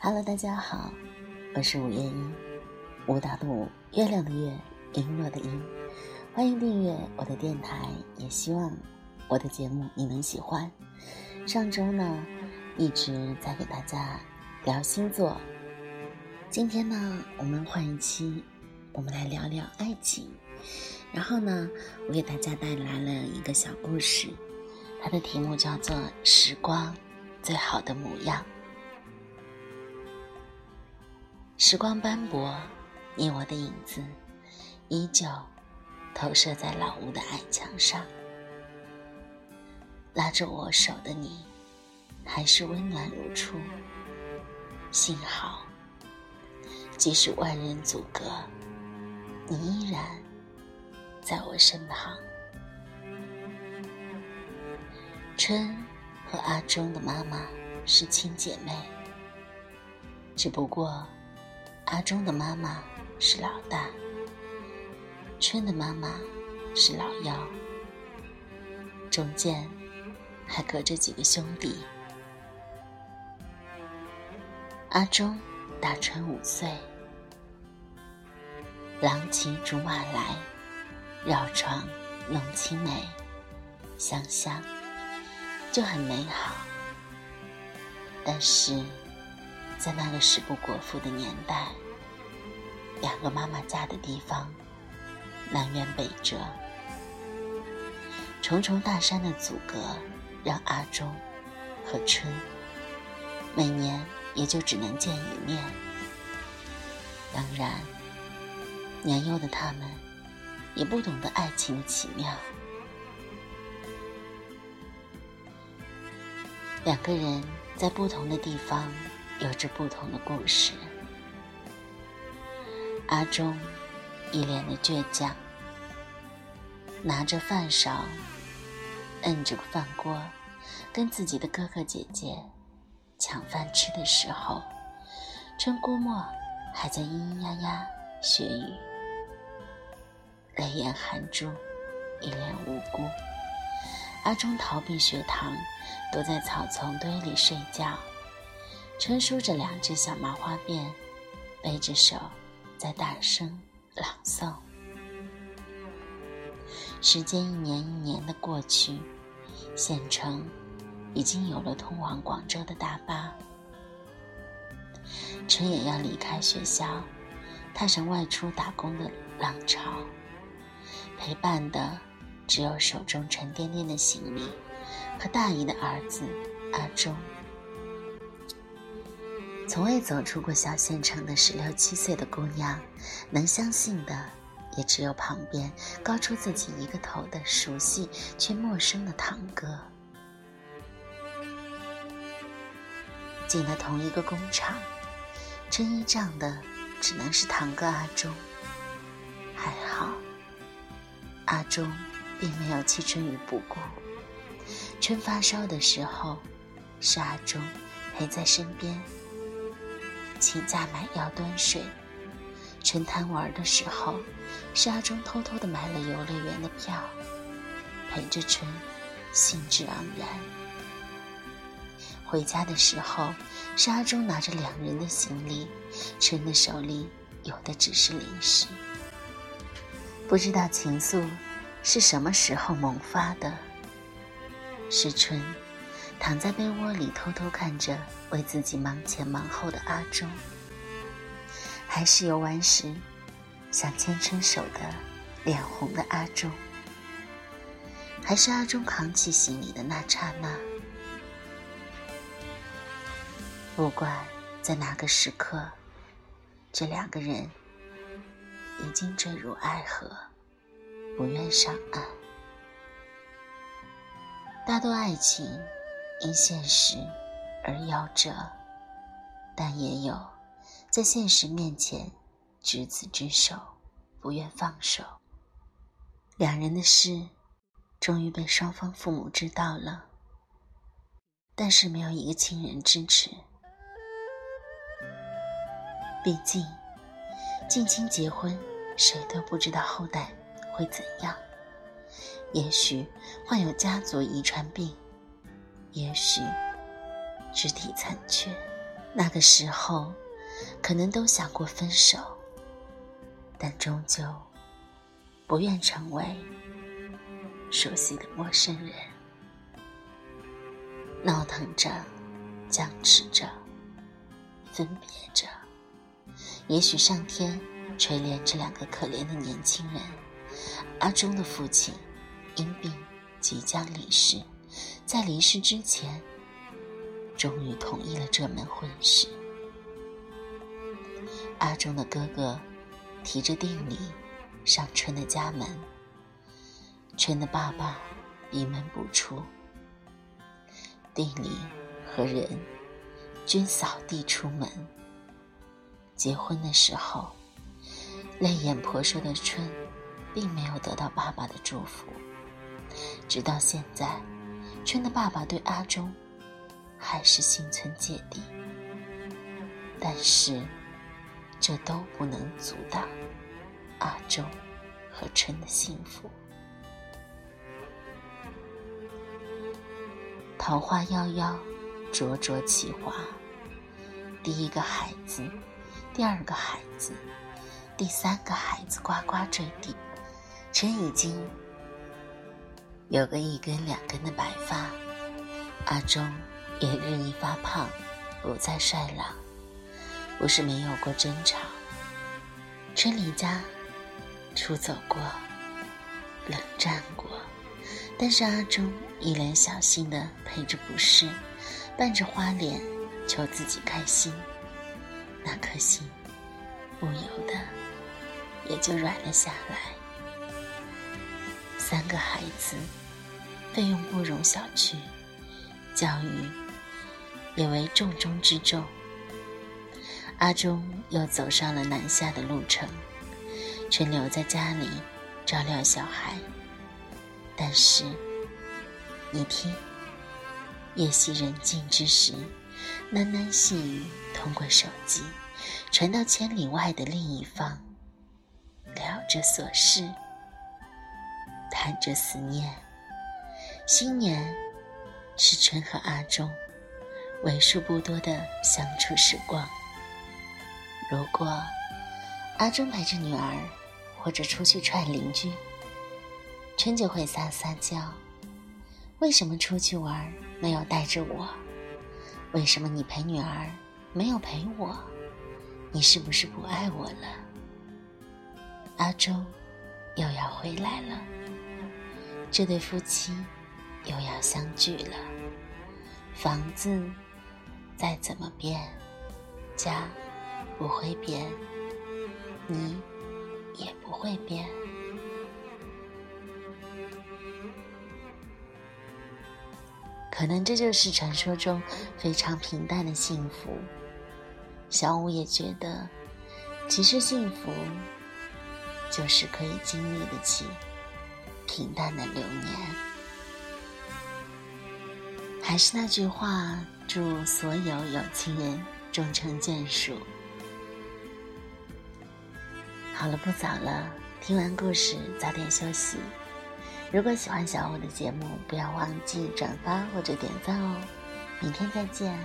Hello，大家好，我是五月英，武大的武，月亮的月，璎珞的璎，欢迎订阅我的电台，也希望我的节目你能喜欢。上周呢，一直在给大家聊星座，今天呢，我们换一期，我们来聊聊爱情。然后呢，我给大家带来了一个小故事，它的题目叫做《时光最好的模样》。时光斑驳，你我的影子依旧投射在老屋的矮墙上。拉着我手的你，还是温暖如初。幸好，即使万人阻隔，你依然在我身旁。春和阿忠的妈妈是亲姐妹，只不过。阿忠的妈妈是老大，春的妈妈是老幺，中间还隔着几个兄弟。阿忠大春五岁，郎骑竹马来，绕床弄青梅，想想就很美好。但是。在那个食不果腹的年代，两个妈妈嫁的地方南辕北辙，重重大山的阻隔，让阿忠和春每年也就只能见一面。当然，年幼的他们也不懂得爱情的奇妙，两个人在不同的地方。有着不同的故事。阿忠一脸的倔强，拿着饭勺，摁着饭锅，跟自己的哥哥姐姐抢饭吃的时候，春姑莫还在咿咿呀呀学语，泪眼含珠，一脸无辜。阿忠逃避学堂，躲在草丛堆里睡觉。春梳着两只小麻花辫，背着手，在大声朗诵。时间一年一年的过去，县城已经有了通往广州的大巴。春也要离开学校，踏上外出打工的浪潮。陪伴的只有手中沉甸甸的行李和大姨的儿子阿忠。从未走出过小县城的十六七岁的姑娘，能相信的也只有旁边高出自己一个头的熟悉却陌生的堂哥。进了同一个工厂，撑衣仗的只能是堂哥阿忠。还好，阿忠并没有弃春于不顾。春发烧的时候，是阿忠陪在身边。请假买药端水，春贪玩的时候，沙中偷偷的买了游乐园的票，陪着春，兴致盎然。回家的时候，沙中拿着两人的行李，春的手里有的只是零食。不知道情愫是什么时候萌发的，是春。躺在被窝里偷偷看着为自己忙前忙后的阿忠，还是游玩时想牵牵手的脸红的阿忠，还是阿忠扛起行李的那刹那。不管在哪个时刻，这两个人已经坠入爱河，不愿上岸。大多爱情。因现实而夭折，但也有在现实面前执子之手，不愿放手。两人的事终于被双方父母知道了，但是没有一个亲人支持。毕竟近亲结婚，谁都不知道后代会怎样，也许患有家族遗传病。也许肢体残缺，那个时候，可能都想过分手，但终究不愿成为熟悉的陌生人。闹腾着，僵持着，分别着。也许上天垂怜这两个可怜的年轻人。阿忠的父亲因病即将离世，在离世之前，终于同意了这门婚事。阿忠的哥哥提着定礼上春的家门，春的爸爸闭门不出。定礼和人均扫地出门。结婚的时候，泪眼婆娑的春，并没有得到爸爸的祝福。直到现在，春的爸爸对阿忠还是心存芥蒂。但是，这都不能阻挡阿忠和春的幸福。桃花夭夭，灼灼其华。第一个孩子，第二个孩子，第三个孩子呱呱坠地。春已经有个一根两根的白发，阿忠也日益发胖，不再帅朗。不是没有过争吵，春离家出走过，冷战过。但是阿忠一脸小心的陪着不是，扮着花脸求自己开心，那颗心不由得也就软了下来。三个孩子，费用不容小觑，教育也为重中之重。阿忠又走上了南下的路程，全留在家里照料小孩。但是，你听，夜隙人静之时，喃喃细语通过手机传到千里外的另一方，聊着琐事，谈着思念。新年是春和阿忠为数不多的相处时光。如果阿忠陪着女儿，或者出去串邻居。春就会撒撒娇，为什么出去玩没有带着我？为什么你陪女儿没有陪我？你是不是不爱我了？阿忠又要回来了，这对夫妻又要相聚了。房子再怎么变，家不会变，你也不会变。可能这就是传说中非常平淡的幸福。小五也觉得，其实幸福就是可以经历得起平淡的流年。还是那句话，祝所有有情人终成眷属。好了，不早了，听完故事早点休息。如果喜欢小五的节目，不要忘记转发或者点赞哦！明天再见。